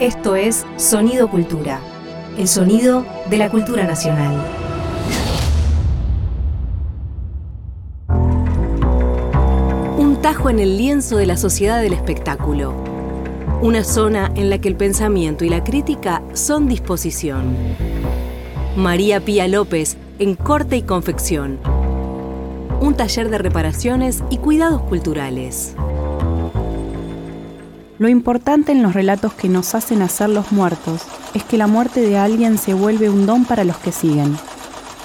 Esto es Sonido Cultura, el sonido de la cultura nacional. Un tajo en el lienzo de la sociedad del espectáculo. Una zona en la que el pensamiento y la crítica son disposición. María Pía López en Corte y Confección. Un taller de reparaciones y cuidados culturales. Lo importante en los relatos que nos hacen hacer los muertos es que la muerte de alguien se vuelve un don para los que siguen,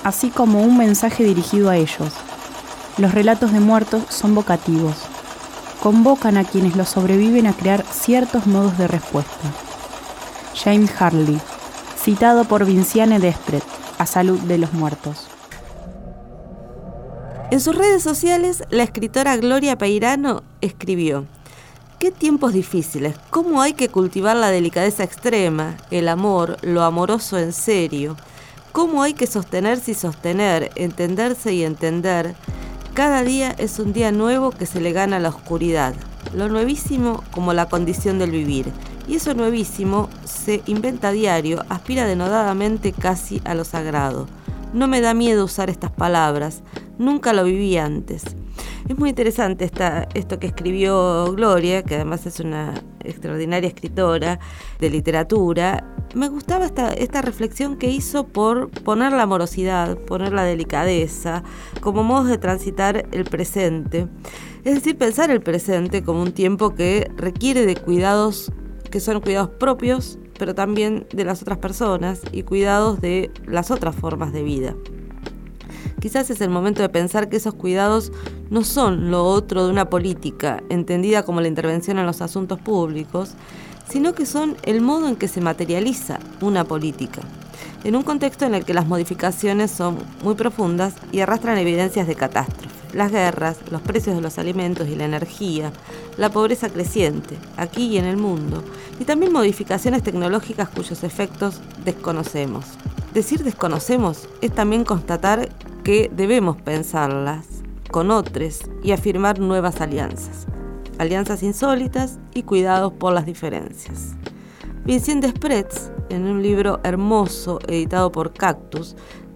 así como un mensaje dirigido a ellos. Los relatos de muertos son vocativos. Convocan a quienes los sobreviven a crear ciertos modos de respuesta. James Harley, citado por Vinciane Despret, a Salud de los Muertos. En sus redes sociales, la escritora Gloria Peirano escribió, Qué tiempos difíciles, cómo hay que cultivar la delicadeza extrema, el amor, lo amoroso en serio, cómo hay que sostenerse y sostener, entenderse y entender. Cada día es un día nuevo que se le gana la oscuridad, lo nuevísimo como la condición del vivir. Y eso nuevísimo se inventa a diario, aspira denodadamente casi a lo sagrado. No me da miedo usar estas palabras, nunca lo viví antes. Es muy interesante esta, esto que escribió Gloria, que además es una extraordinaria escritora de literatura. Me gustaba esta, esta reflexión que hizo por poner la amorosidad, poner la delicadeza, como modos de transitar el presente. Es decir, pensar el presente como un tiempo que requiere de cuidados que son cuidados propios, pero también de las otras personas y cuidados de las otras formas de vida. Quizás es el momento de pensar que esos cuidados no son lo otro de una política, entendida como la intervención en los asuntos públicos, sino que son el modo en que se materializa una política, en un contexto en el que las modificaciones son muy profundas y arrastran evidencias de catástrofe. Las guerras, los precios de los alimentos y la energía, la pobreza creciente, aquí y en el mundo, y también modificaciones tecnológicas cuyos efectos desconocemos. Decir desconocemos es también constatar que debemos pensarlas con otros y afirmar nuevas alianzas, alianzas insólitas y cuidados por las diferencias. Vincent Desprez, en un libro hermoso editado por Cactus,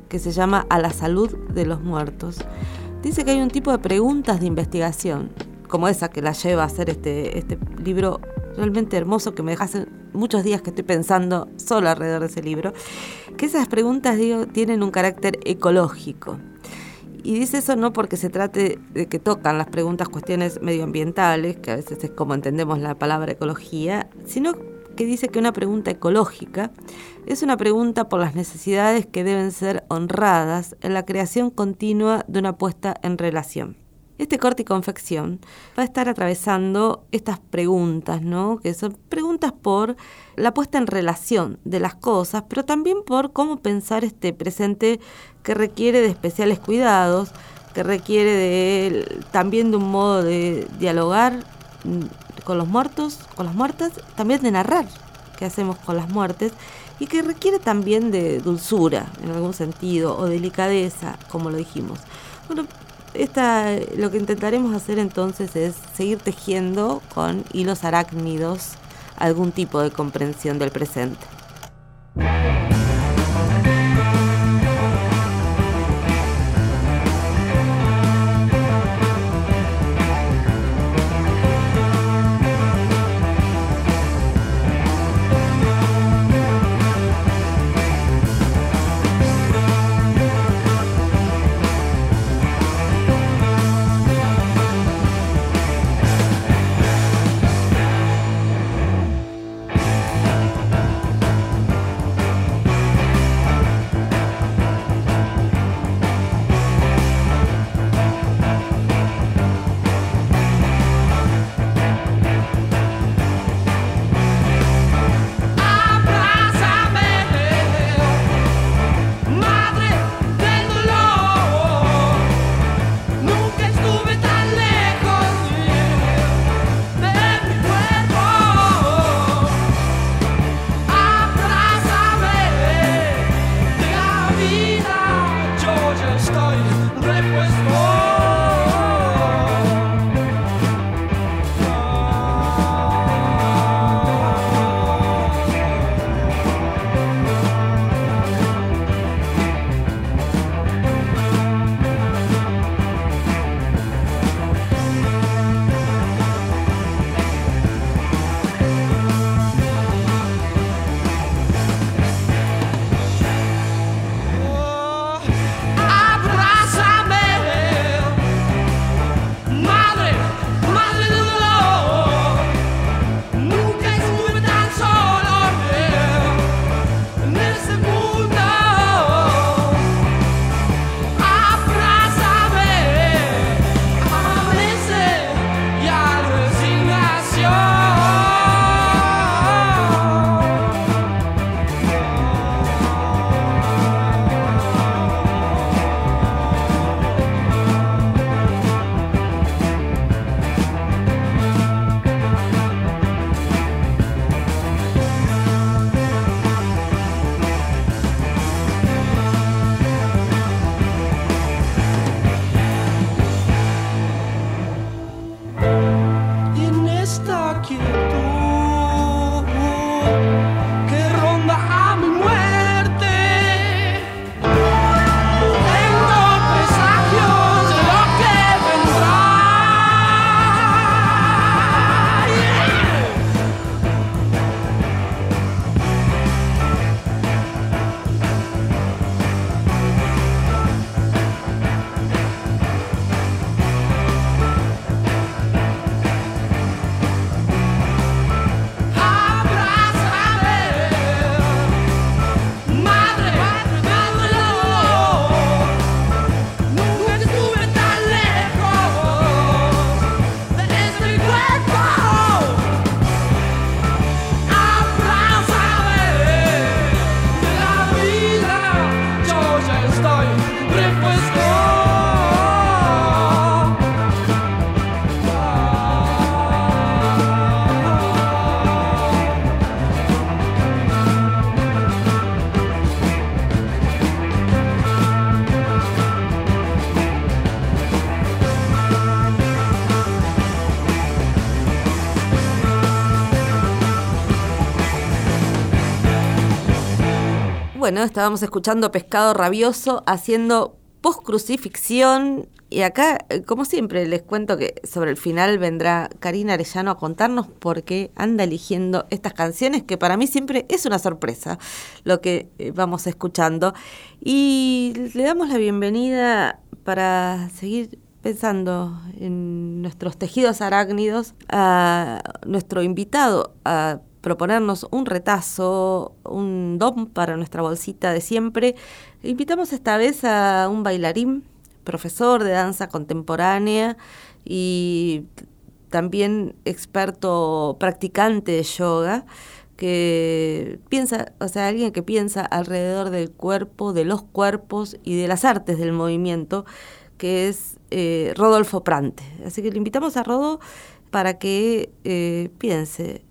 que se llama A la salud de los muertos, dice que hay un tipo de preguntas de investigación, como esa que la lleva a hacer este, este libro realmente hermoso que me hace muchos días que estoy pensando solo alrededor de ese libro, que esas preguntas digo, tienen un carácter ecológico. Y dice eso no porque se trate de que tocan las preguntas cuestiones medioambientales, que a veces es como entendemos la palabra ecología, sino que dice que una pregunta ecológica es una pregunta por las necesidades que deben ser honradas en la creación continua de una puesta en relación. Este corte y confección va a estar atravesando estas preguntas, ¿no? Que son preguntas por la puesta en relación de las cosas, pero también por cómo pensar este presente que requiere de especiales cuidados, que requiere de también de un modo de dialogar con los muertos, con las muertas, también de narrar qué hacemos con las muertes y que requiere también de dulzura en algún sentido o delicadeza, como lo dijimos. Bueno, esta, lo que intentaremos hacer entonces es seguir tejiendo con hilos arácnidos algún tipo de comprensión del presente. Bueno, estábamos escuchando Pescado Rabioso haciendo post-crucifixión. Y acá, eh, como siempre, les cuento que sobre el final vendrá Karina Arellano a contarnos por qué anda eligiendo estas canciones, que para mí siempre es una sorpresa lo que eh, vamos escuchando. Y le damos la bienvenida para seguir pensando en nuestros tejidos arácnidos a nuestro invitado a proponernos un retazo, un don para nuestra bolsita de siempre. Invitamos esta vez a un bailarín, profesor de danza contemporánea y también experto practicante de yoga que piensa, o sea, alguien que piensa alrededor del cuerpo, de los cuerpos y de las artes del movimiento, que es eh, Rodolfo Prante. Así que le invitamos a Rodo para que eh, piense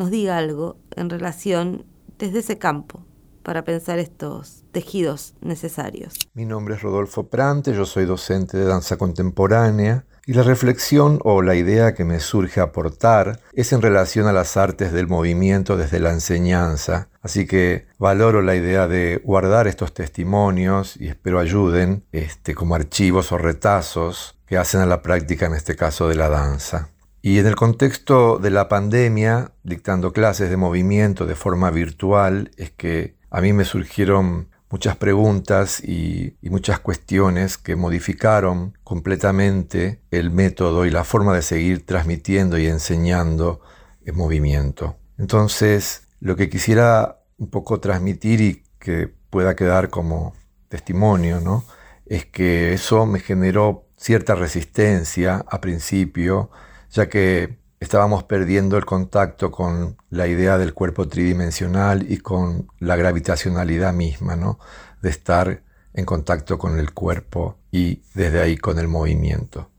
nos diga algo en relación desde ese campo para pensar estos tejidos necesarios. Mi nombre es Rodolfo Prante, yo soy docente de danza contemporánea y la reflexión o la idea que me surge aportar es en relación a las artes del movimiento desde la enseñanza. Así que valoro la idea de guardar estos testimonios y espero ayuden este, como archivos o retazos que hacen a la práctica, en este caso de la danza. Y en el contexto de la pandemia, dictando clases de movimiento de forma virtual, es que a mí me surgieron muchas preguntas y, muchas cuestiones que modificaron completamente el método y la forma de seguir transmitiendo y enseñando el movimiento. Entonces, lo que quisiera un poco transmitir y que pueda quedar como testimonio, ¿no? Es que eso me generó cierta resistencia a principio, ya que estábamos perdiendo el contacto con la idea del cuerpo tridimensional y con la gravitacionalidad misma, ¿no? de estar en contacto con el cuerpo y desde ahí con el movimiento.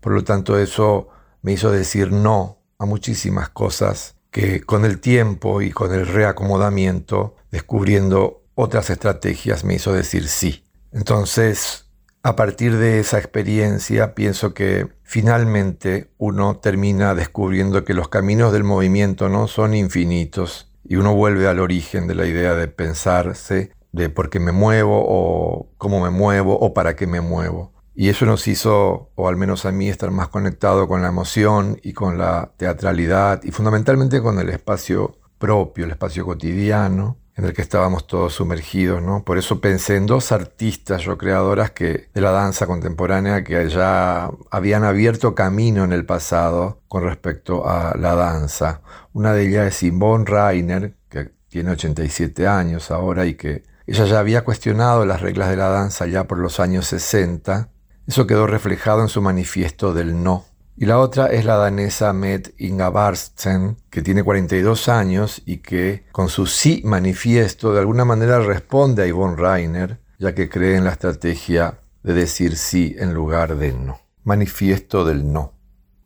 Por lo tanto, eso me hizo decir no a muchísimas cosas que con el tiempo y con el reacomodamiento, descubriendo otras estrategias, me hizo decir sí. Entonces, a partir de esa experiencia pienso que finalmente uno termina descubriendo que los caminos del movimiento no son infinitos y uno vuelve al origen de la idea de pensarse de por qué me muevo o cómo me muevo o para qué me muevo. Y eso nos hizo, o al menos a mí, estar más conectado con la emoción y con la teatralidad y fundamentalmente con el espacio propio, el espacio cotidiano, en el que estábamos todos sumergidos, ¿no? Por eso pensé en dos artistas, yo creadoras que, de la danza contemporánea que ya habían abierto camino en el pasado con respecto a la danza. Una de ellas es Simone Rainer, que tiene 87 años ahora y que ella ya había cuestionado las reglas de la danza ya por los años 60. Eso quedó reflejado en su manifiesto del no y la otra es la danesa Med Ingavarsten, que tiene 42 años y que con su sí manifiesto de alguna manera responde a Yvonne Reiner, ya que cree en la estrategia de decir sí en lugar de no. Manifiesto del no.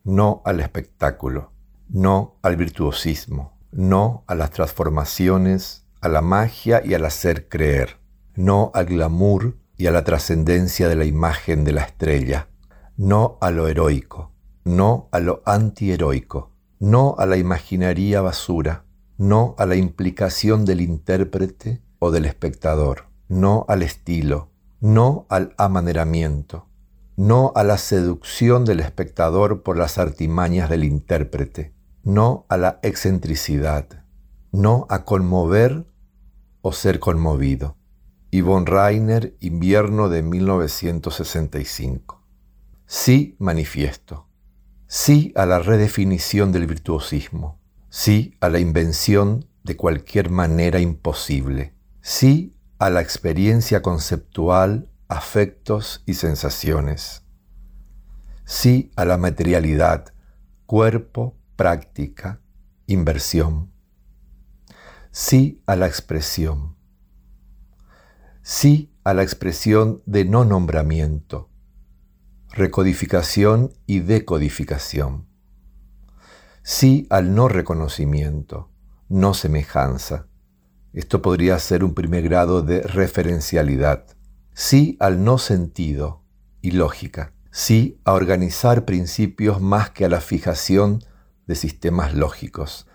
No al espectáculo. No al virtuosismo. No a las transformaciones, a la magia y al hacer creer. No al glamour y a la trascendencia de la imagen de la estrella. No a lo heroico no a lo antiheroico, no a la imaginaría basura, no a la implicación del intérprete o del espectador, no al estilo, no al amaneramiento, no a la seducción del espectador por las artimañas del intérprete, no a la excentricidad, no a conmover o ser conmovido. Yvonne Reiner, invierno de 1965. Sí manifiesto sí a la redefinición del virtuosismo, sí a la invención de cualquier manera imposible, sí a la experiencia conceptual, afectos y sensaciones, sí a la materialidad, cuerpo, práctica, inversión, sí a la expresión, sí a la expresión de no nombramiento, recodificación y decodificación. Sí al no reconocimiento, no semejanza. Esto podría ser un primer grado de referencialidad. Sí al no sentido y lógica. Sí a organizar principios más que a la fijación de sistemas lógicos.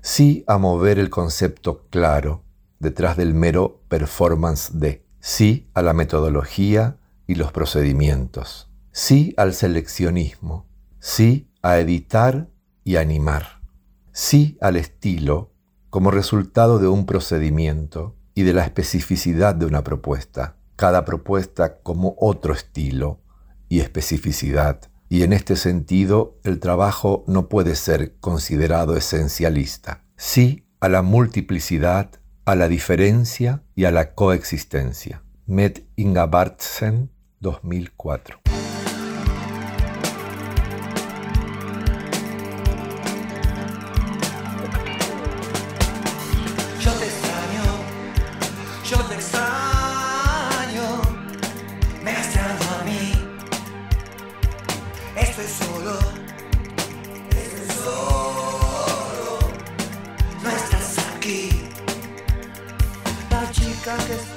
Sí a mover el concepto claro, detrás del mero performance de. Sí a la metodología y los procedimientos. Sí al seleccionismo. Sí a editar y animar. Sí al estilo como resultado de un procedimiento y de la especificidad de una propuesta. Cada propuesta como otro estilo y especificidad. Y en este sentido, el trabajo no puede ser considerado esencialista. Sí a la multiplicidad, a la diferencia y a la coexistencia. Med Inga Bartsen, 2004. mirando a mí. Estoy solo. Estoy solo. No estás aquí. La chica que está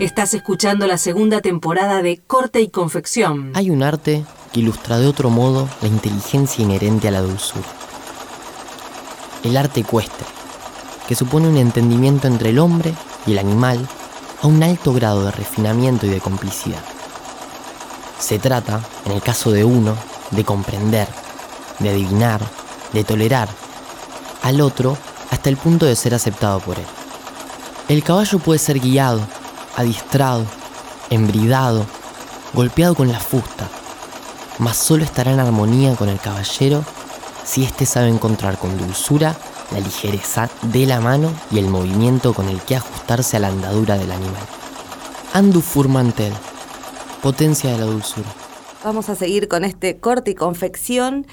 Estás escuchando la segunda temporada de Corte y Confección. Hay un arte que ilustra de otro modo la inteligencia inherente a la dulzura. El arte ecuestre, que supone un entendimiento entre el hombre y el animal a un alto grado de refinamiento y de complicidad. Se trata, en el caso de uno, de comprender, de adivinar, de tolerar al otro hasta el punto de ser aceptado por él. El caballo puede ser guiado, adiestrado, embridado, golpeado con la fusta, mas solo estará en armonía con el caballero si éste sabe encontrar con dulzura la ligereza de la mano y el movimiento con el que ajustarse a la andadura del animal. Andu Furmantel, potencia de la dulzura. Vamos a seguir con este corte y confección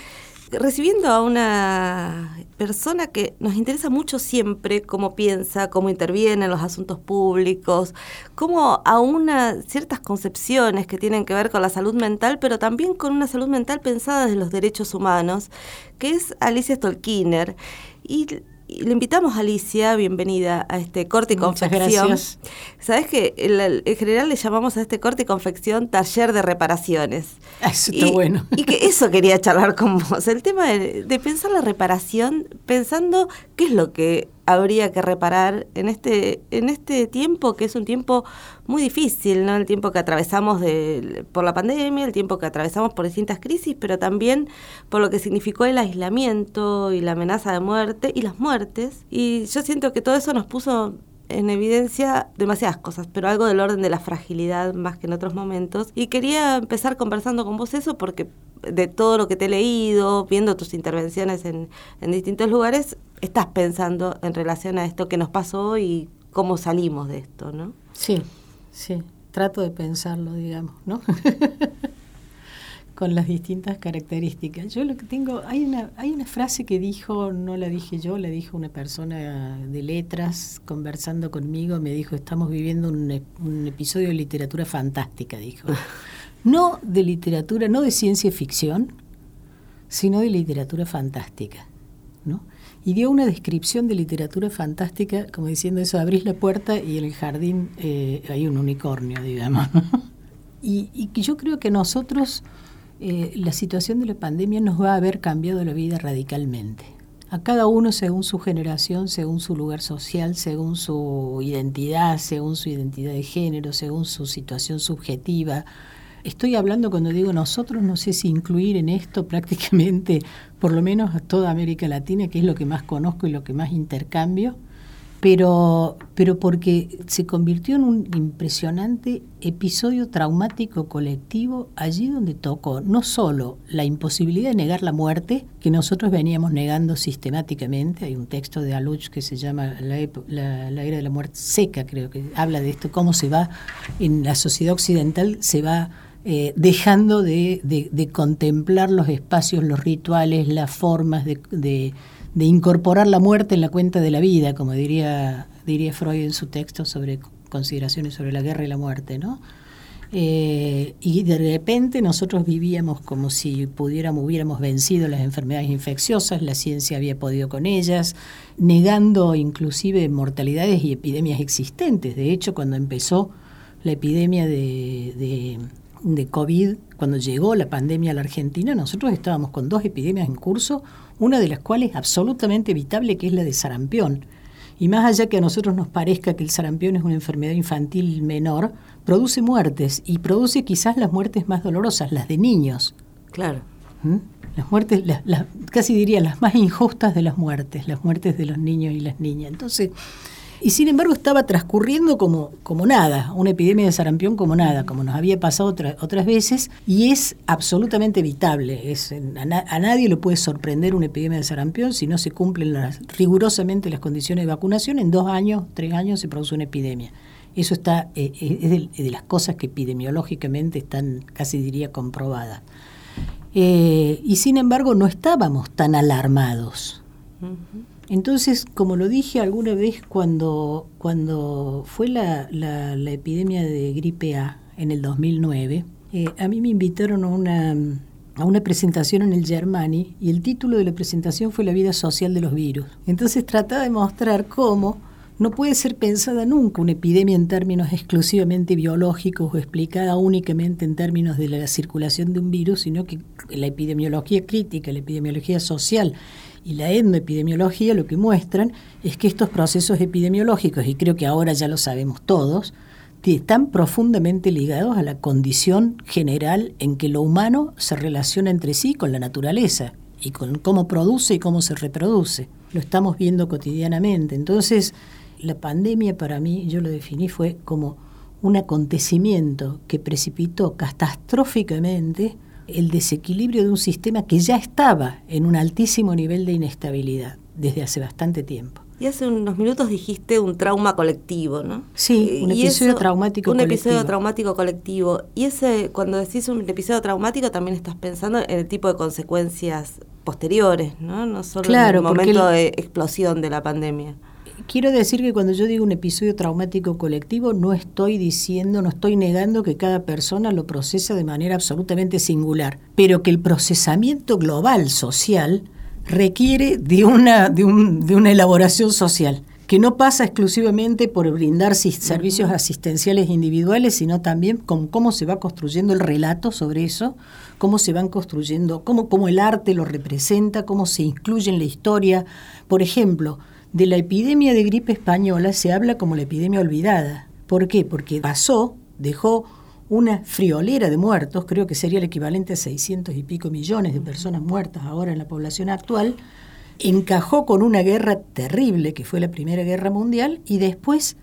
recibiendo a una persona que nos interesa mucho siempre cómo piensa, cómo interviene en los asuntos públicos, cómo una ciertas concepciones que tienen que ver con la salud mental, pero también con una salud mental pensada desde los derechos humanos, que es Alicia Stolkiner. Y le invitamos a Alicia, bienvenida a este corte y confección. Gracias. Sabes que en general le llamamos a este corte y confección taller de reparaciones. Ah, eso está bueno. Y que eso quería charlar con vos, el tema de, pensar la reparación, pensando qué es lo que habría que reparar en este, en este tiempo, que es un tiempo muy difícil, ¿no? El tiempo que atravesamos de, por la pandemia, el tiempo que atravesamos por distintas crisis, pero también por lo que significó el aislamiento y la amenaza de muerte y las muertes. Y yo siento que todo eso nos puso en evidencia demasiadas cosas, pero algo del orden de la fragilidad más que en otros momentos. Y quería empezar conversando con vos eso porque de todo lo que te he leído, viendo tus intervenciones en, en distintos lugares, estás pensando en relación a esto que nos pasó y cómo salimos de esto, ¿no? Sí, sí, trato de pensarlo, digamos, ¿no? Con las distintas características. Yo lo que tengo, hay una, hay una frase que dijo, no la dije yo, la dijo una persona de letras conversando conmigo, me dijo, estamos viviendo un, un episodio de literatura fantástica, dijo. No de literatura, no de ciencia ficción, sino de literatura fantástica, ¿no? y dio una descripción de literatura fantástica, como diciendo eso, abrís la puerta y en el jardín eh, hay un unicornio, digamos. y, y yo creo que nosotros, eh, la situación de la pandemia nos va a haber cambiado la vida radicalmente. A cada uno según su generación, según su lugar social, según su identidad, según su identidad de género, según su situación subjetiva, Estoy hablando cuando digo nosotros, no sé si incluir en esto prácticamente, por lo menos a toda América Latina, que es lo que más conozco y lo que más intercambio, pero, pero porque se convirtió en un impresionante episodio traumático colectivo allí donde tocó no solo la imposibilidad de negar la muerte, que nosotros veníamos negando sistemáticamente, hay un texto de Aluch que se llama la, la, era de la muerte seca, creo que habla de esto, cómo se va en la sociedad occidental, se va eh, dejando de, contemplar los espacios, los rituales, las formas de, incorporar la muerte en la cuenta de la vida, como diría, diría Freud en su texto sobre consideraciones sobre la guerra y la muerte, ¿no? Eh, y de repente nosotros vivíamos como si pudiéramos, hubiéramos vencido las enfermedades infecciosas, la ciencia había podido con ellas, negando inclusive mortalidades y epidemias existentes. De hecho, cuando empezó la epidemia de de COVID, cuando llegó la pandemia a la Argentina, nosotros estábamos con dos epidemias en curso, una de las cuales absolutamente evitable, que es la de sarampión. Y más allá que a nosotros nos parezca que el sarampión es una enfermedad infantil menor, produce muertes y produce quizás las muertes más dolorosas, las de niños. Claro. ¿Mm? Las muertes, casi diría las más injustas de las muertes, las muertes de los niños y las niñas. Entonces, y sin embargo estaba transcurriendo como, como nada, una epidemia de sarampión como nada, como nos había pasado otras veces, y es absolutamente evitable. Es, a, nadie le puede sorprender una epidemia de sarampión si no se cumplen las, rigurosamente las condiciones de vacunación. En dos años, tres años se produce una epidemia. Eso está, eh, eh, es, de, las cosas que epidemiológicamente están, casi diría, comprobadas. Eh, y sin embargo no estábamos tan alarmados. Entonces, como lo dije alguna vez cuando, cuando fue la, la, epidemia de gripe A en el 2009, eh, a mí me invitaron a una, a una presentación en el Germani y el título de la presentación fue La vida social de los virus. Entonces trataba de mostrar cómo no puede ser pensada nunca una epidemia en términos exclusivamente biológicos o explicada únicamente en términos de la circulación de un virus, sino que la epidemiología crítica, la epidemiología social y la etnoepidemiología lo que muestran es que estos procesos epidemiológicos, y creo que ahora ya lo sabemos todos, están profundamente ligados a la condición general en que lo humano se relaciona entre sí con la naturaleza y con cómo produce y cómo se reproduce. Lo estamos viendo cotidianamente. Entonces, la pandemia para mí, yo lo definí, fue como un acontecimiento que precipitó catastróficamente el desequilibrio de un sistema que ya estaba en un altísimo nivel de inestabilidad desde hace bastante tiempo. Y hace unos minutos dijiste un trauma colectivo, ¿no? Sí, un episodio traumático un colectivo. episodio traumático colectivo. Y ese, cuando decís un episodio traumático, también estás pensando en el tipo de consecuencias posteriores, ¿no? No solo en el momento de explosión de la pandemia. Quiero decir que cuando yo digo un episodio traumático colectivo, no estoy diciendo, no estoy negando que cada persona lo procesa de manera absolutamente singular, pero que el procesamiento global social requiere de una, de, una elaboración social que no pasa exclusivamente por brindar servicios asistenciales individuales, sino también con cómo se va construyendo el relato sobre eso, cómo se van construyendo, cómo, cómo el arte lo representa, cómo se incluye en la historia. Por ejemplo, de la epidemia de gripe española se habla como la epidemia olvidada. ¿Por qué? Porque pasó, dejó una friolera de muertos, creo que sería el equivalente a 600 y pico millones de personas muertas ahora en la población actual, encajó con una guerra terrible que fue la Primera Guerra Mundial y después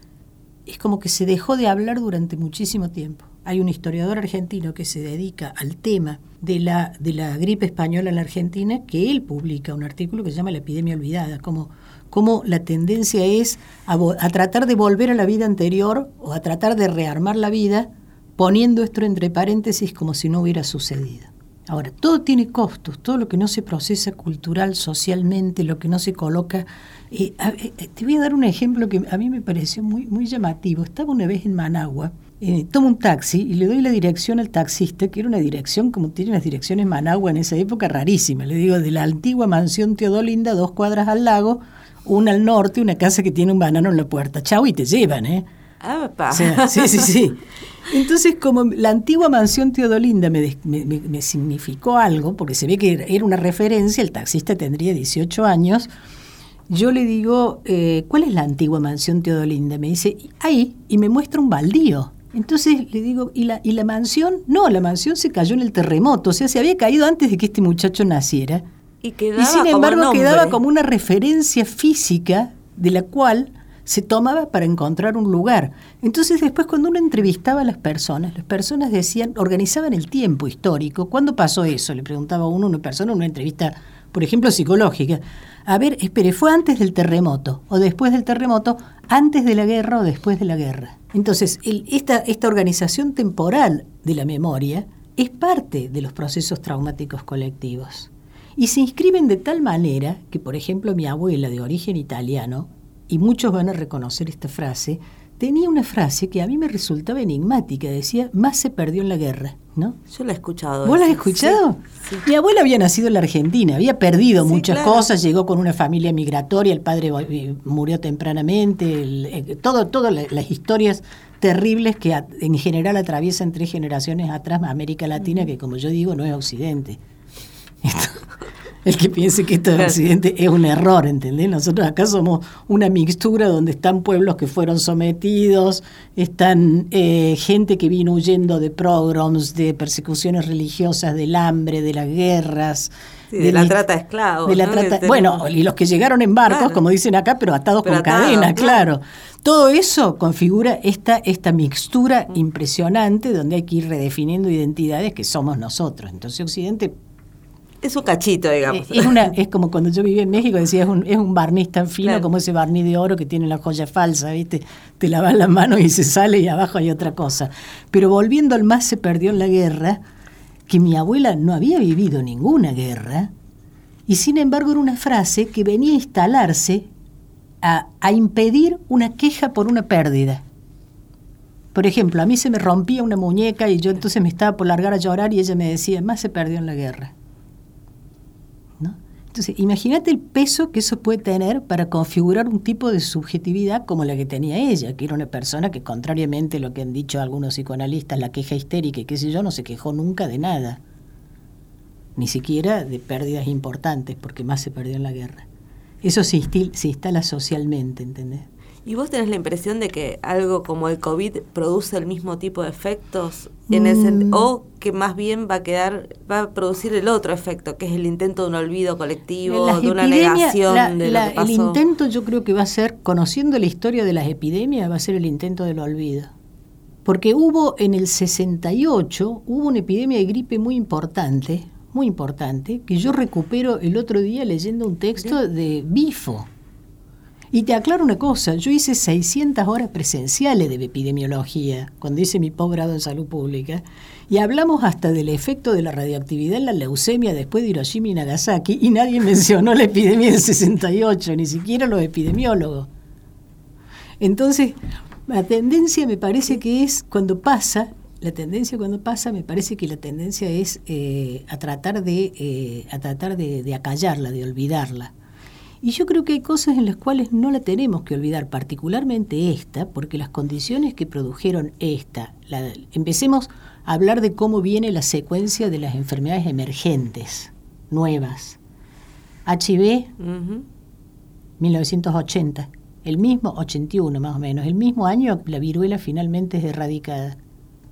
es como que se dejó de hablar durante muchísimo tiempo. Hay un historiador argentino que se dedica al tema de la, de la gripe española en la Argentina, que él publica un artículo que se llama La epidemia olvidada, como, como la tendencia es a, a tratar de volver a la vida anterior o a tratar de rearmar la vida poniendo esto entre paréntesis como si no hubiera sucedido. Ahora, todo tiene costos, todo lo que no se procesa cultural, socialmente, lo que no se coloca. Eh, eh, te voy a dar un ejemplo que a mí me pareció muy, muy llamativo. Estaba una vez en Managua, eh, tomo un taxi y le doy la dirección al taxista, que era una dirección como tienen las direcciones Managua en esa época, rarísima. Le digo, de la antigua mansión Teodolinda, dos cuadras al lago, una al norte, una casa que tiene un banano en la puerta. Chau, y te llevan, ¿eh? Ah, sí, sí, sí. Entonces, como la antigua mansión Teodolinda me, me, significó algo, porque se ve que era una referencia, el taxista tendría 18 años, yo le digo, eh, ¿cuál es la antigua mansión Teodolinda? Me dice, ahí, y me muestra un baldío. Entonces le digo, ¿y la, ¿y la mansión? No, la mansión se cayó en el terremoto, o sea, se había caído antes de que este muchacho naciera. Y, y sin embargo quedaba como una referencia física de la cual se tomaba para encontrar un lugar. Entonces después cuando uno entrevistaba a las personas, las personas decían, organizaban el tiempo histórico. ¿Cuándo pasó eso? Le preguntaba a uno, una persona, en una entrevista, por ejemplo, psicológica. A ver, espere, ¿fue antes del terremoto o después del terremoto, antes de la guerra o después de la guerra? Entonces, esta, esta organización temporal de la memoria es parte de los procesos traumáticos colectivos. Y se inscriben de tal manera que, por ejemplo, mi abuela de origen italiano, y muchos van a reconocer esta frase, tenía una frase que a mí me resultaba enigmática, decía, más se perdió en la guerra, ¿no? Yo la he escuchado. ¿Vos la has escuchado? Mi abuela había nacido en la Argentina, había perdido muchas cosas, llegó con una familia migratoria, el padre eh, murió tempranamente, eh, todo, todas las historias terribles que en general atraviesan tres generaciones atrás América Latina, que como yo digo, no es Occidente. el que piense que esto es accidente es un error, ¿entendés? Nosotros acá somos una mixtura donde están pueblos que fueron sometidos, están eh, gente que vino huyendo de pogroms, de persecuciones religiosas, del hambre, de las guerras. de, la trata de esclavos. De la trata, bueno, y los que llegaron en barcos, como dicen acá, pero atados con cadenas, claro. Todo eso configura esta, esta mixtura impresionante donde hay que ir redefiniendo identidades que somos nosotros. Entonces Occidente es un cachito, digamos. Es, una, es como cuando yo vivía en México, decía, es un, es un barniz tan fino como ese barniz de oro que tiene la joya falsa, ¿viste? Te lavas las manos y se sale y abajo hay otra cosa. Pero volviendo al más se perdió en la guerra, que mi abuela no había vivido ninguna guerra, y sin embargo era una frase que venía a instalarse a, a impedir una queja por una pérdida. Por ejemplo, a mí se me rompía una muñeca y yo entonces me estaba por largar a llorar y ella me decía, más se perdió en la guerra. Entonces, imagínate el peso que eso puede tener para configurar un tipo de subjetividad como la que tenía ella, que era una persona que, contrariamente a lo que han dicho algunos psicoanalistas, la queja histérica y qué sé yo, no se quejó nunca de nada. Ni siquiera de pérdidas importantes, porque más se perdió en la guerra. Eso se, se instala socialmente, ¿entendés? ¿Y vos tenés la impresión de que algo como el COVID produce el mismo tipo de efectos? En mm. O que más bien va a quedar, va a producir el otro efecto, que es el intento de un olvido colectivo, de una negación de lo que pasó. El intento yo creo que va a ser, conociendo la historia de las epidemias, va a ser el intento del olvido. Porque hubo en el 68, hubo una epidemia de gripe muy importante, muy importante, que yo recupero el otro día leyendo un texto de Bifo y te aclaro una cosa, yo hice 600 horas presenciales de epidemiología cuando hice mi posgrado en salud pública y hablamos hasta del efecto de la radioactividad en la leucemia después de Hiroshima y Nagasaki y nadie mencionó la epidemia del 68, ni siquiera los epidemiólogos. Entonces, la tendencia me parece que es cuando pasa, la tendencia cuando pasa, me parece que la tendencia es eh, a tratar de eh, a tratar de acallarla, de olvidarla. Y yo creo que hay cosas en las cuales no la tenemos que olvidar, particularmente esta, porque las condiciones que produjeron esta, empecemos a hablar de cómo viene la secuencia de las enfermedades emergentes, nuevas. HIV, 1980, el mismo 81 más o menos, el mismo año la viruela finalmente es erradicada.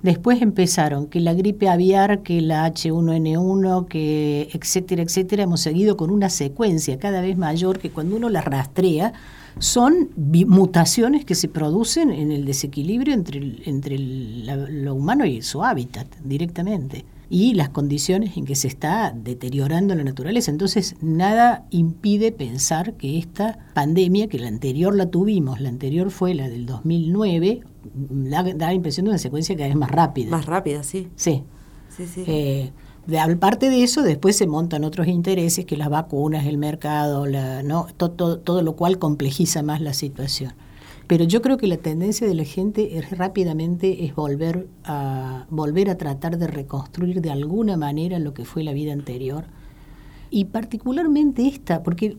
Después empezaron que la gripe aviar, que la H1N1, que etcétera, etcétera, hemos seguido con una secuencia cada vez mayor que cuando uno la rastrea son mutaciones que se producen en el desequilibrio entre, entre lo humano y su hábitat directamente y las condiciones en que se está deteriorando la naturaleza. Entonces, nada impide pensar que esta pandemia, que la anterior la tuvimos, la anterior fue la del 2009, da, la impresión de una secuencia cada vez más rápida. Más rápida, sí. Sí. sí, sí. Eh, aparte de eso, después se montan otros intereses, que las vacunas, el mercado, la, ¿no? todo, todo lo cual complejiza más la situación. Pero yo creo que la tendencia de la gente es rápidamente es volver a volver a tratar de reconstruir de alguna manera lo que fue la vida anterior. Y particularmente esta, porque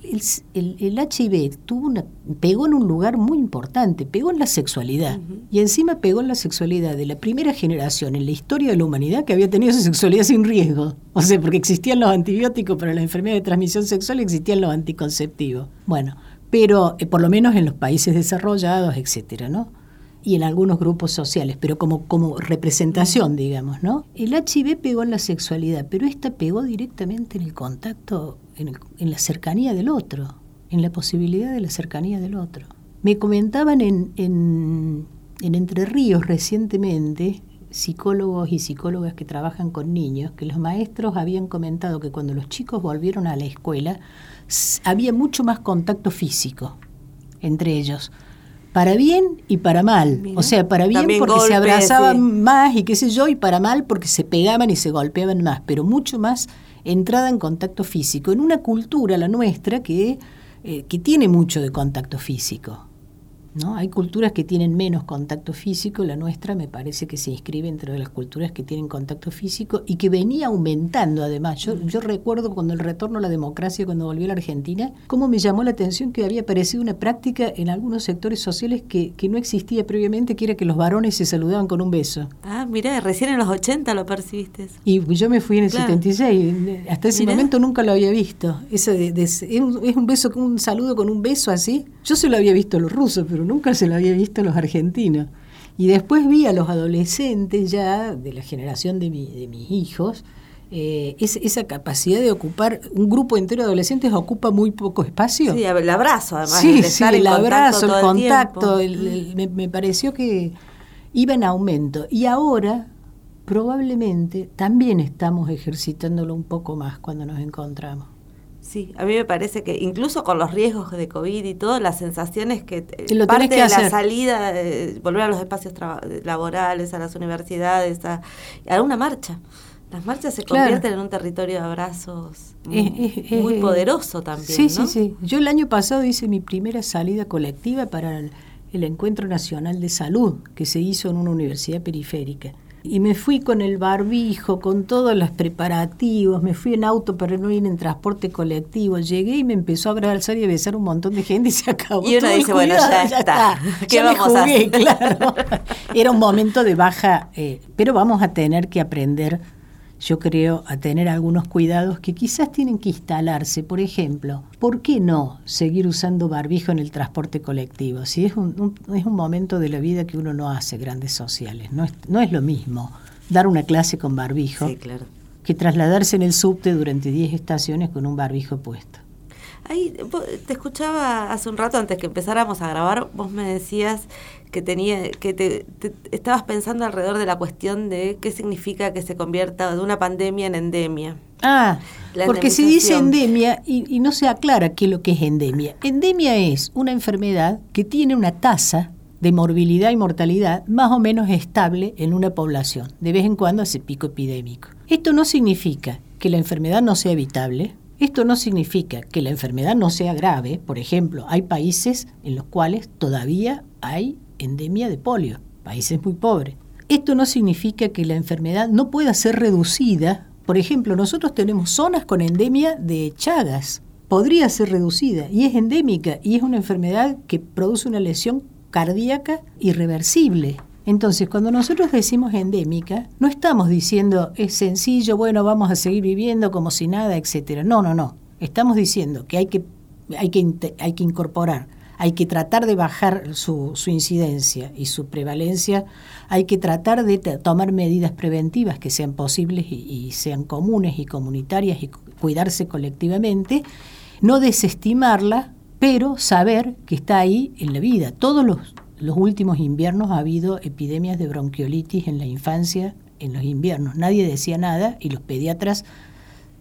el, el, HIV tuvo una, pegó en un lugar muy importante, pegó en la sexualidad. Y encima pegó en la sexualidad de la primera generación en la historia de la humanidad que había tenido esa sexualidad sin riesgo. O sea, porque existían los antibióticos para la enfermedad de transmisión sexual y existían los anticonceptivos. Bueno, pero eh, por lo menos en los países desarrollados, etcétera, ¿no? Y en algunos grupos sociales, pero como, como representación, digamos, ¿no? El HIV pegó en la sexualidad, pero esta pegó directamente en el contacto, en, la cercanía del otro, en la posibilidad de la cercanía del otro. Me comentaban en, en, en Entre Ríos recientemente, psicólogos y psicólogas que trabajan con niños, que los maestros habían comentado que cuando los chicos volvieron a la escuela, había mucho más contacto físico entre ellos. Para bien y para mal. O sea, para bien porque se abrazaban más y qué sé yo, y para mal porque se pegaban y se golpeaban más, pero mucho más entrada en contacto físico, en una cultura, la nuestra, que, eh, que tiene mucho de contacto físico. ¿No? Hay culturas que tienen menos contacto físico, la nuestra me parece que se inscribe entre las culturas que tienen contacto físico y que venía aumentando además. Yo, yo recuerdo cuando el retorno a la democracia, cuando volvió a la Argentina, cómo me llamó la atención que había aparecido una práctica en algunos sectores sociales que, que no existía previamente, que era que los varones se saludaban con un beso. Ah, mira, recién en los 80 lo percibiste. Y yo me fui en el 76, hasta ese momento nunca lo había visto. Eso de, es, un, beso, un saludo con un beso así. Yo se lo había visto a los rusos, pero nunca se lo había visto a los argentinos. Y después vi a los adolescentes ya de la generación de, de mis hijos, eh, esa capacidad de ocupar, un grupo entero de adolescentes ocupa muy poco espacio. Sí, el abrazo además. Sí, sí, el abrazo, el contacto, me, me pareció que iba en aumento. Y ahora probablemente también estamos ejercitándolo un poco más cuando nos encontramos. Sí, a mí me parece que incluso con los riesgos de COVID y todo, las sensaciones que eh, parte de la salida, volver a los espacios laborales, a las universidades, a, a, una marcha. Las marchas se convierten en un territorio de abrazos muy, poderoso también. Sí, sí, sí. Yo el año pasado hice mi primera salida colectiva para el, el Encuentro Nacional de Salud que se hizo en una universidad periférica y me fui con el barbijo, con todos los preparativos, me fui en auto pero no ir en transporte colectivo, llegué y me empezó a abrazar y a besar un montón de gente y se acabó. Y uno dice, bueno, ya, está, ¿qué vamos a hacer? claro. Era un momento de baja, eh, pero vamos a tener que aprender yo creo, a tener algunos cuidados que quizás tienen que instalarse. Por ejemplo, ¿por qué no seguir usando barbijo en el transporte colectivo? Si es un, es un momento de la vida que uno no hace grandes sociales, no es, no es lo mismo dar una clase con barbijo que trasladarse en el subte durante 10 estaciones con un barbijo puesto. Ahí te escuchaba hace un rato antes que empezáramos a grabar, vos me decías que tenía que te, estabas pensando alrededor de la cuestión de qué significa que se convierta de una pandemia en endemia. Ah, porque se dice endemia y, no se aclara qué es lo que es endemia. Endemia es una enfermedad que tiene una tasa de morbilidad y mortalidad más o menos estable en una población. De vez en cuando hace pico epidémico. Esto no significa que la enfermedad no sea evitable, esto no significa que la enfermedad no sea grave. Por ejemplo, hay países en los cuales todavía hay endemia de polio, países muy pobres. Esto no significa que la enfermedad no pueda ser reducida. Por ejemplo, nosotros tenemos zonas con endemia de Chagas. Podría ser reducida y es endémica y es una enfermedad que produce una lesión cardíaca irreversible. Entonces, cuando nosotros decimos endémica, no estamos diciendo es sencillo, bueno, vamos a seguir viviendo como si nada, etcétera. No, no, no. Estamos diciendo que hay que, hay que, hay que incorporar hay que tratar de bajar su, incidencia y su prevalencia, hay que tratar de tomar medidas preventivas que sean posibles y, sean comunes y comunitarias y cuidarse colectivamente, no desestimarla, pero saber que está ahí en la vida. Todos los, últimos inviernos ha habido epidemias de bronquiolitis en la infancia, en los inviernos. Nadie decía nada y los pediatras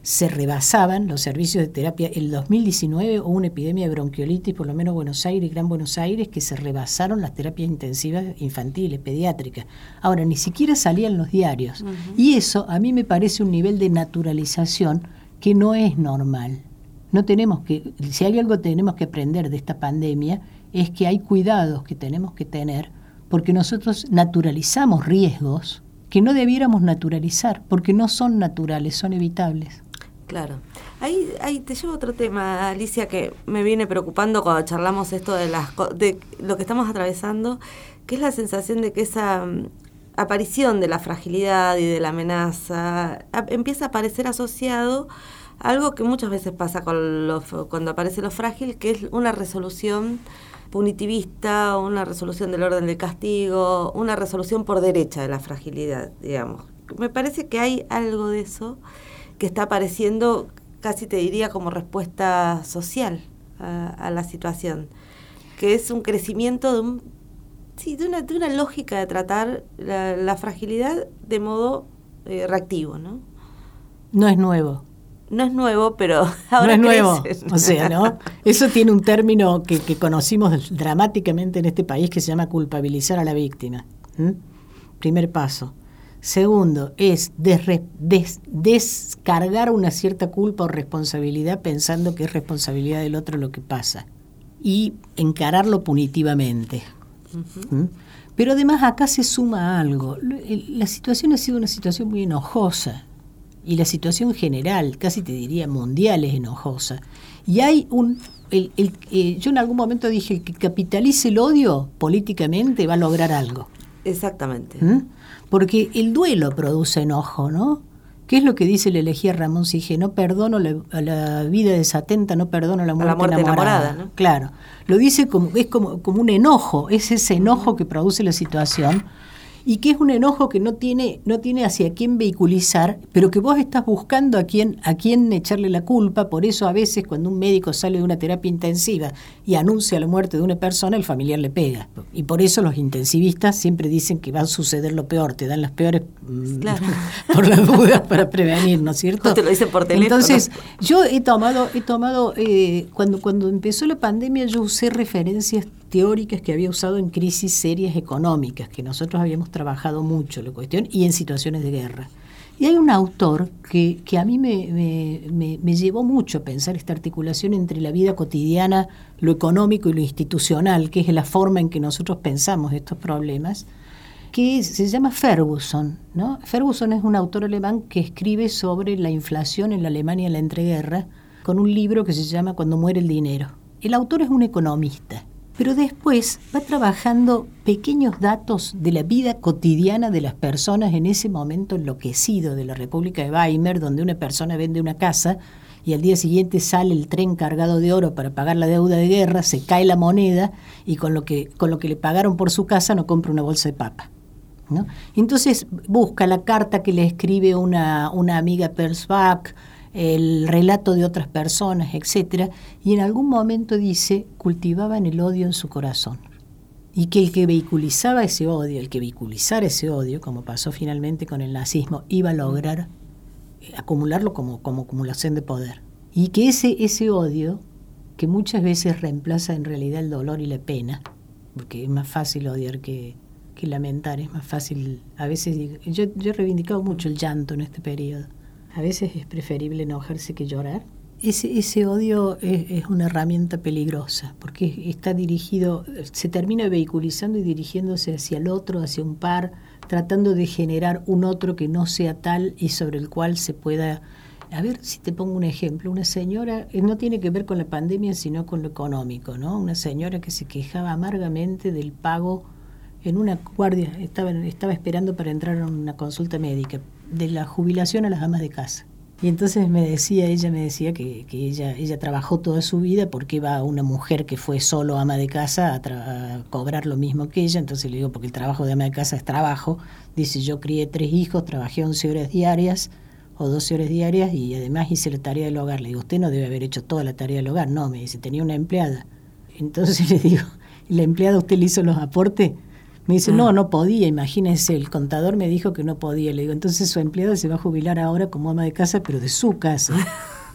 se rebasaban los servicios de terapia. El 2019 hubo una epidemia de bronquiolitis, por lo menos Buenos Aires, Gran Buenos Aires, que se rebasaron las terapias intensivas infantiles, pediátricas. Ahora, ni siquiera salían los diarios. Y eso a mí me parece un nivel de naturalización que no es normal. No tenemos que, si hay algo que tenemos que aprender de esta pandemia, es que hay cuidados que tenemos que tener, porque nosotros naturalizamos riesgos que no debiéramos naturalizar, porque no son naturales, son evitables. Claro. Ahí, ahí te llevo otro tema, Alicia, que me viene preocupando cuando charlamos esto de, las, de lo que estamos atravesando, que es la sensación de que esa mm, aparición de la fragilidad y de la amenaza empieza a aparecer asociado a algo que muchas veces pasa con cuando aparece lo frágil, que es una resolución punitivista, una resolución del orden del castigo, una resolución por derecha de la fragilidad, digamos. Me parece que hay algo de eso que está apareciendo, casi te diría, como respuesta social a, la situación, que es un crecimiento de un sí, de una, de una lógica de tratar la, fragilidad de modo eh, reactivo, ¿no? No es nuevo. No es nuevo, pero ahora no es nuevo. O sea, ¿no? Eso tiene un término que, conocimos dramáticamente en este país que se llama culpabilizar a la víctima. Primer paso. Segundo, es descargar una cierta culpa o responsabilidad pensando que es responsabilidad del otro lo que pasa y encararlo punitivamente. ¿Mm? Pero además acá se suma algo. La situación ha sido una situación muy enojosa y la situación general, casi te diría mundial, es enojosa. Y hay un... El, eh, yo en algún momento dije, el que capitalice el odio políticamente va a lograr algo. Exactamente. ¿Mm? Porque el duelo produce enojo, ¿no? ¿Qué es lo que dice la elegía Ramón Sige? No perdono la, la vida desatenta, no perdono la muerte, la muerte enamorada. ¿no? Claro, lo dice como, es como, como un enojo, es ese enojo que produce la situación y que es un enojo que no tiene, no tiene hacia quién vehiculizar, pero que vos estás buscando a quién, a quién echarle la culpa. Por eso a veces cuando un médico sale de una terapia intensiva y anuncia la muerte de una persona, el familiar le pega. Y por eso los intensivistas siempre dicen que va a suceder lo peor, te dan las peores mm, por las dudas para prevenir, ¿no es cierto? te lo dicen por teléfono. Entonces, yo he tomado, he tomado, eh, cuando, cuando empezó la pandemia yo usé referencias teóricas que había usado en crisis serias económicas, que nosotros habíamos trabajado mucho la cuestión, y en situaciones de guerra. Y hay un autor que, que a mí me, me, llevó mucho a pensar esta articulación entre la vida cotidiana, lo económico y lo institucional, que es la forma en que nosotros pensamos estos problemas, que se llama Ferguson. ¿no? Ferguson es un autor alemán que escribe sobre la inflación en la Alemania en la entreguerra con un libro que se llama Cuando muere el dinero. El autor es un economista, pero después va trabajando pequeños datos de la vida cotidiana de las personas en ese momento enloquecido de la República de Weimar, donde una persona vende una casa y al día siguiente sale el tren cargado de oro para pagar la deuda de guerra, se cae la moneda y con lo que, con lo que le pagaron por su casa no compra una bolsa de papa. ¿no? Entonces busca la carta que le escribe una, una amiga Persbach, el relato de otras personas, etcétera, y en algún momento dice cultivaban el odio en su corazón. Y que el que vehiculizaba ese odio, el que vehiculizara ese odio, como pasó finalmente con el nazismo, iba a lograr eh, acumularlo como, como acumulación de poder. Y que ese, ese odio, que muchas veces reemplaza en realidad el dolor y la pena, porque es más fácil odiar que, que lamentar, es más fácil, a veces, yo, yo he reivindicado mucho el llanto en este periodo, a veces es preferible enojarse que llorar. Ese, ese odio es, una herramienta peligrosa porque está dirigido, se termina vehiculizando y dirigiéndose hacia el otro, hacia un par, tratando de generar un otro que no sea tal y sobre el cual se pueda... A ver si te pongo un ejemplo. Una señora, eh, no tiene que ver con la pandemia, sino con lo económico, ¿no? Una señora que se quejaba amargamente del pago en una guardia, estaba, estaba esperando para entrar a una consulta médica, de la jubilación a las amas de casa. Y entonces me decía, ella me decía que, que ella, ella trabajó toda su vida porque iba una mujer que fue solo ama de casa a, a, cobrar lo mismo que ella. Entonces le digo, porque el trabajo de ama de casa es trabajo. Dice, yo crié tres hijos, trabajé 11 horas diarias o 12 horas diarias y además hice la tarea del hogar. Le digo, usted no debe haber hecho toda la tarea del hogar. No, me dice, tenía una empleada. Entonces le digo, ¿la empleada usted le hizo los aportes? Me dice, no, no podía, imagínese, el contador me dijo que no podía. Le digo, entonces su empleado se va a jubilar ahora como ama de casa, pero de su casa.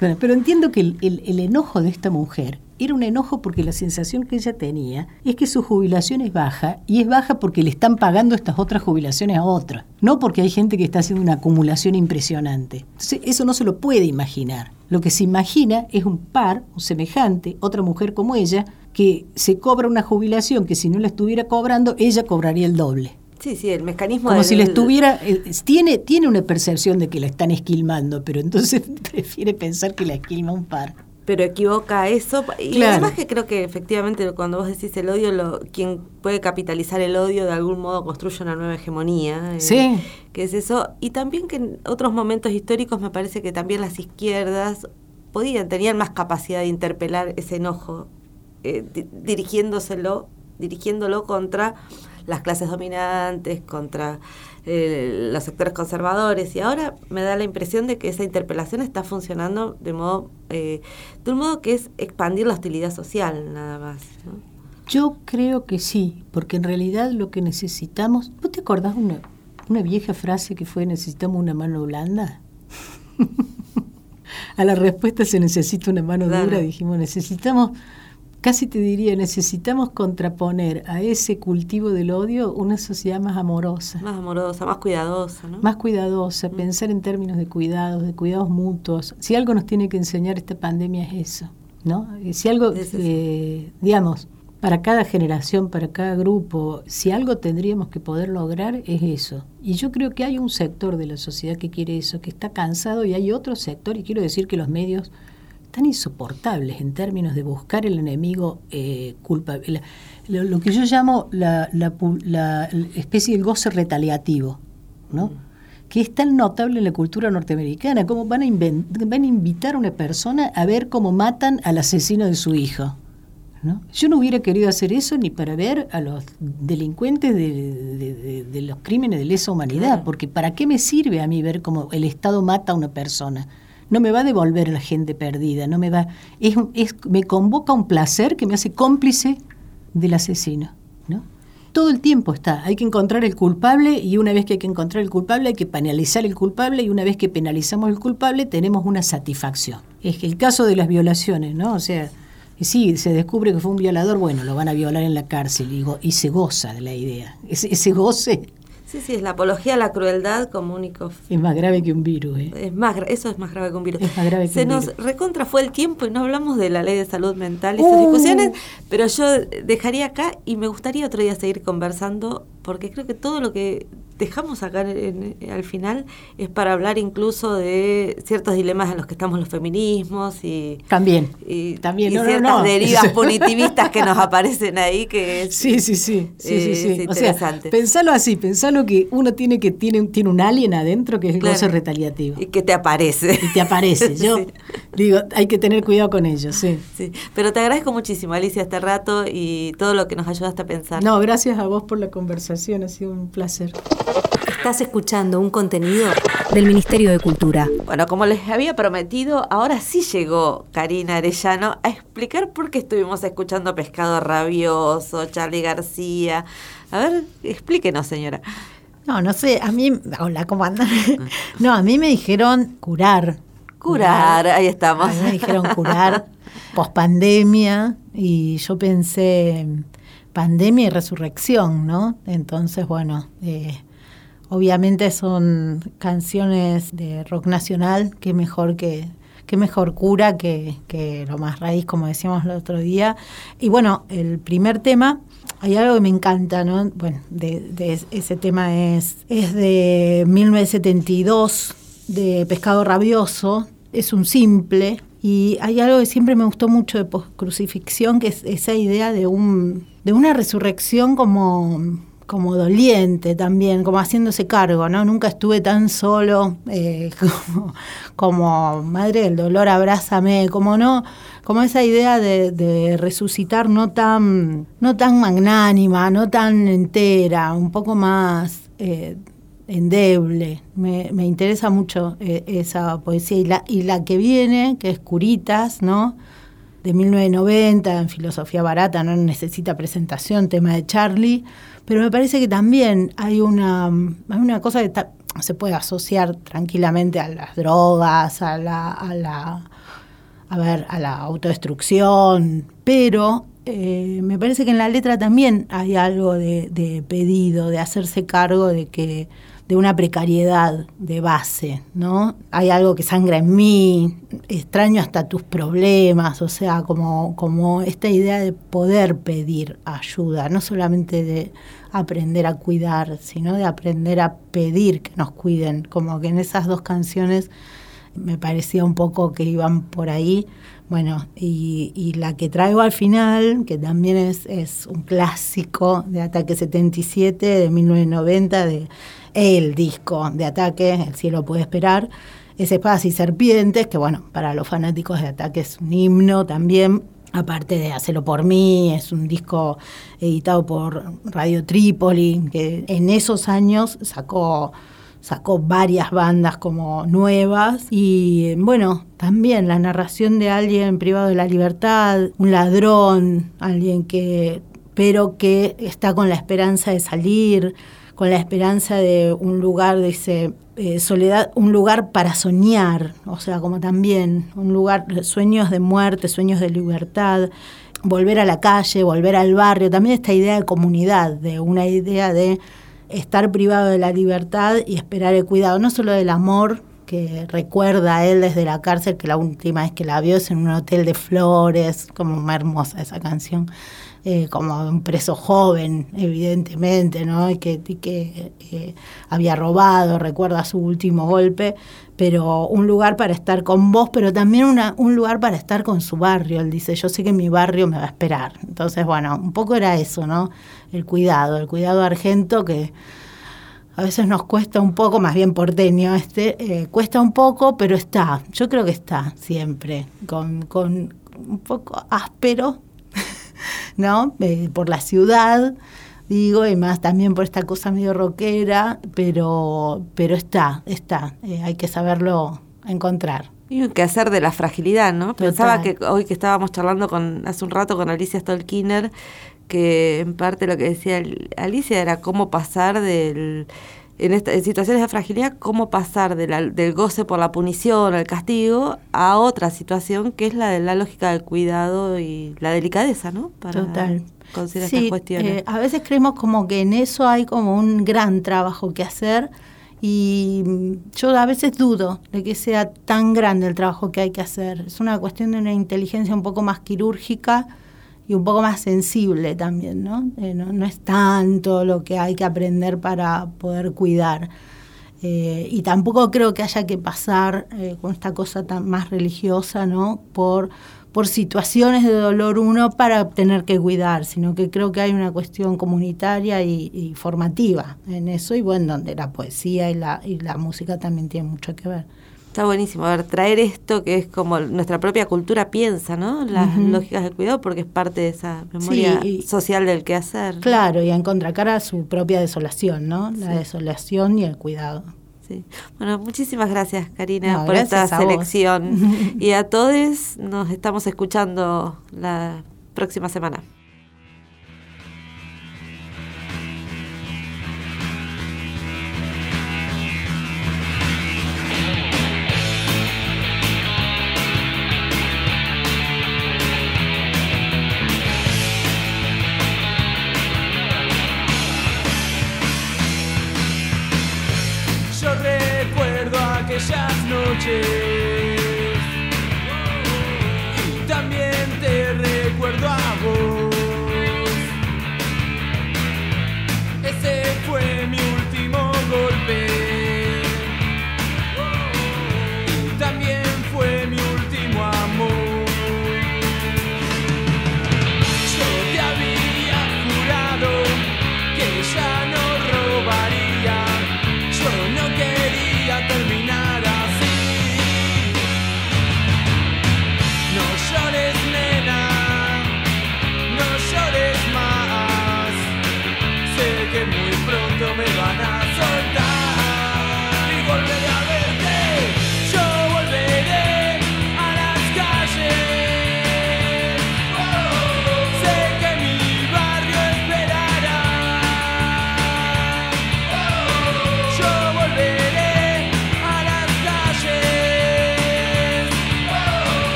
Bueno, pero entiendo que el, el, el, enojo de esta mujer era un enojo porque la sensación que ella tenía es que su jubilación es baja y es baja porque le están pagando estas otras jubilaciones a otra, no porque hay gente que está haciendo una acumulación impresionante. Entonces, eso no se lo puede imaginar. Lo que se imagina es un par, un semejante, otra mujer como ella, que se cobra una jubilación que si no la estuviera cobrando, ella cobraría el doble. Sí, sí, el mecanismo. Como del, si le estuviera. Eh, tiene, tiene una percepción de que la están esquilmando, pero entonces prefiere pensar que la esquilma un par. Pero equivoca eso. Y claro. además que creo que efectivamente cuando vos decís el odio, lo, quien puede capitalizar el odio de algún modo construye una nueva hegemonía. Sí. Eh, que es eso. Y también que en otros momentos históricos me parece que también las izquierdas podían, tenían más capacidad de interpelar ese enojo, eh, dirigiéndoselo, dirigiéndolo contra las clases dominantes, contra eh, los sectores conservadores. Y ahora me da la impresión de que esa interpelación está funcionando de modo, eh, de un modo que es expandir la hostilidad social, nada más. ¿no? Yo creo que sí, porque en realidad lo que necesitamos. ¿Vos te acordás una, una vieja frase que fue necesitamos una mano blanda? A la respuesta se necesita una mano claro. dura, dijimos, necesitamos casi te diría, necesitamos contraponer a ese cultivo del odio una sociedad más amorosa. Más amorosa, más cuidadosa, ¿no? Más cuidadosa, mm. pensar en términos de cuidados, de cuidados mutuos. Si algo nos tiene que enseñar esta pandemia es eso, ¿no? Si algo, eh, digamos, para cada generación, para cada grupo, si algo tendríamos que poder lograr es eso. Y yo creo que hay un sector de la sociedad que quiere eso, que está cansado, y hay otro sector, y quiero decir que los medios tan insoportables en términos de buscar el enemigo eh, culpable. Lo, lo, que yo llamo la, la, la, especie de goce retaliativo, ¿no? Mm. que es tan notable en la cultura norteamericana, como van a, van a invitar a una persona a ver cómo matan al asesino de su hijo. ¿no? Yo no hubiera querido hacer eso ni para ver a los delincuentes de, de, de, de los crímenes de lesa humanidad, claro. porque ¿para qué me sirve a mí ver cómo el Estado mata a una persona? No me va a devolver la gente perdida, no me va, es, es, me convoca un placer que me hace cómplice del asesino, ¿no? Todo el tiempo está, hay que encontrar el culpable y una vez que hay que encontrar el culpable hay que penalizar el culpable y una vez que penalizamos el culpable tenemos una satisfacción. Es que el caso de las violaciones, ¿no? O sea, sí, se descubre que fue un violador, bueno, lo van a violar en la cárcel y, y se goza de la idea. Ese, ese goce Sí, sí, es la apología a la crueldad como único. Es más grave que un virus, ¿eh? Es más, eso es más grave que un virus. Es más grave que Se un nos virus. recontra fue el tiempo y no hablamos de la ley de salud mental y esas discusiones, pero yo dejaría acá y me gustaría otro día seguir conversando porque creo que todo lo que dejamos acá en- en- al final es para hablar incluso de ciertos dilemas en los que estamos los feminismos y, También. y, También, y no, no, ciertas no. derivas punitivistas que nos aparecen ahí que es, Sí, sí, sí, sí, Eh, sí, sí. es O sea, interesante. pensalo así, pensalo que uno tiene que tiene, un- tiene un alien adentro que es el Claro. goce retaliativo. y que te aparece. Y te aparece. Yo Sí. digo, hay que tener cuidado con ellos, sí. Sí, pero te agradezco muchísimo, Alicia, este rato y todo lo que nos ayudaste a pensar. No, gracias a vos por la conversación, ha sido un placer. Estás escuchando un contenido del Ministerio de Cultura. Bueno, como les había prometido, ahora sí llegó Karina Arellano a explicar por qué estuvimos escuchando Pescado Rabioso, Charlie García. A ver, explíquenos, señora. No, no sé, a mí, hola, ¿cómo andan? No, a mí me dijeron curar. Curar, ahí estamos. A mí me dijeron curar pospandemia y yo pensé pandemia y resurrección, ¿no? Entonces, bueno, eh, obviamente son canciones de rock nacional, que mejor que qué mejor cura que, que lo más raíz, como decíamos el otro día. Y bueno, el primer tema, hay algo que me encanta, ¿no? Bueno, de, de ese tema es, es de 1972, de Pescado Rabioso, es un simple, y hay algo que siempre me gustó mucho de postcrucifixión, que es esa idea de, un, de una resurrección como, como doliente también, como haciéndose cargo, ¿no? Nunca estuve tan solo eh, como, madre del dolor, abrázame, como no, como esa idea de, de resucitar no tan, no tan magnánima, no tan entera, un poco más eh, endeble. Me, me interesa mucho eh, esa poesía y la, y la que viene, que es Curitas, ¿no? De 1990 en filosofía barata, no necesita presentación, tema de Charlie, pero me parece que también hay una, hay una cosa que se puede asociar tranquilamente a las drogas, a la, a la, a ver, a la autodestrucción, pero eh, me parece que en la letra también hay algo de pedido, de hacerse cargo de que de una precariedad de base, ¿no? Hay algo que sangra en mí, extraño hasta tus problemas, o sea, como, como esta idea de poder pedir ayuda, no solamente de aprender a cuidar, sino de aprender a pedir que nos cuiden, como que en esas dos canciones me parecía un poco que iban por ahí. Bueno, y, y la que traigo al final, que también es, es un clásico de Ataque 77 de 1990, de el disco de Ataque, El cielo puede esperar, es Espadas y Serpientes, que bueno, para los fanáticos de Ataque es un himno también, aparte de Hacerlo por mí, es un disco editado por Radio Trípoli, que en esos años sacó sacó varias bandas como nuevas. Y bueno, también la narración de alguien privado de la libertad, un ladrón, alguien que pero que está con la esperanza de salir, con la esperanza de un lugar, dice, eh, soledad, un lugar para soñar, o sea, como también un lugar, sueños de muerte, sueños de libertad, volver a la calle, volver al barrio, también esta idea de comunidad, de una idea de estar privado de la libertad y esperar el cuidado, no solo del amor que recuerda a él desde la cárcel, que la última vez que la vio es en un hotel de flores, como hermosa esa canción, eh, como un preso joven, evidentemente, ¿no? Y que, que eh, había robado, recuerda su último golpe, pero un lugar para estar con vos, pero también una, un lugar para estar con su barrio. Él dice, yo sé que mi barrio me va a esperar. Entonces, bueno, un poco era eso, ¿no? El cuidado, el cuidado argento que a veces nos cuesta un poco, más bien porteño este, eh, cuesta un poco, pero está, yo creo que está siempre, con, con un poco áspero, ¿no? Eh, por la ciudad, digo, y más también por esta cosa medio rockera, pero, pero está, está, eh, hay que saberlo encontrar. Y un hacer de la fragilidad, ¿no? Pensaba que hoy que estábamos charlando con hace un rato con Alicia Stolkiner, que en parte lo que decía Alicia era cómo pasar del en, esta, en situaciones de fragilidad, cómo pasar de la- del goce por la punición, el castigo, a otra situación que es la de la lógica del cuidado y la delicadeza, ¿no? Para- Total. considera estas cuestiones. Eh, a veces creemos como que en eso hay como un gran trabajo que hacer y yo a veces dudo de que sea tan grande el trabajo que hay que hacer. Es una cuestión de una inteligencia un poco más quirúrgica y un poco más sensible también, ¿no? Eh, no, es tanto lo que hay que aprender para poder cuidar. Eh, y tampoco creo que haya que pasar eh, con esta cosa tan más religiosa, ¿no? Por, por situaciones de dolor uno para tener que cuidar, sino que creo que hay una cuestión comunitaria y, formativa en eso, y bueno, donde la poesía y la, y la música también tienen mucho que ver. Está buenísimo, a ver, traer esto que es como nuestra propia cultura piensa, ¿no? Las lógicas del cuidado, porque es parte de esa memoria social del quehacer. Claro, y a contracara su propia desolación, ¿no? La desolación y el cuidado. Sí. Bueno, muchísimas gracias, Karina, por esta selección. y a todos nos estamos escuchando la próxima semana. Y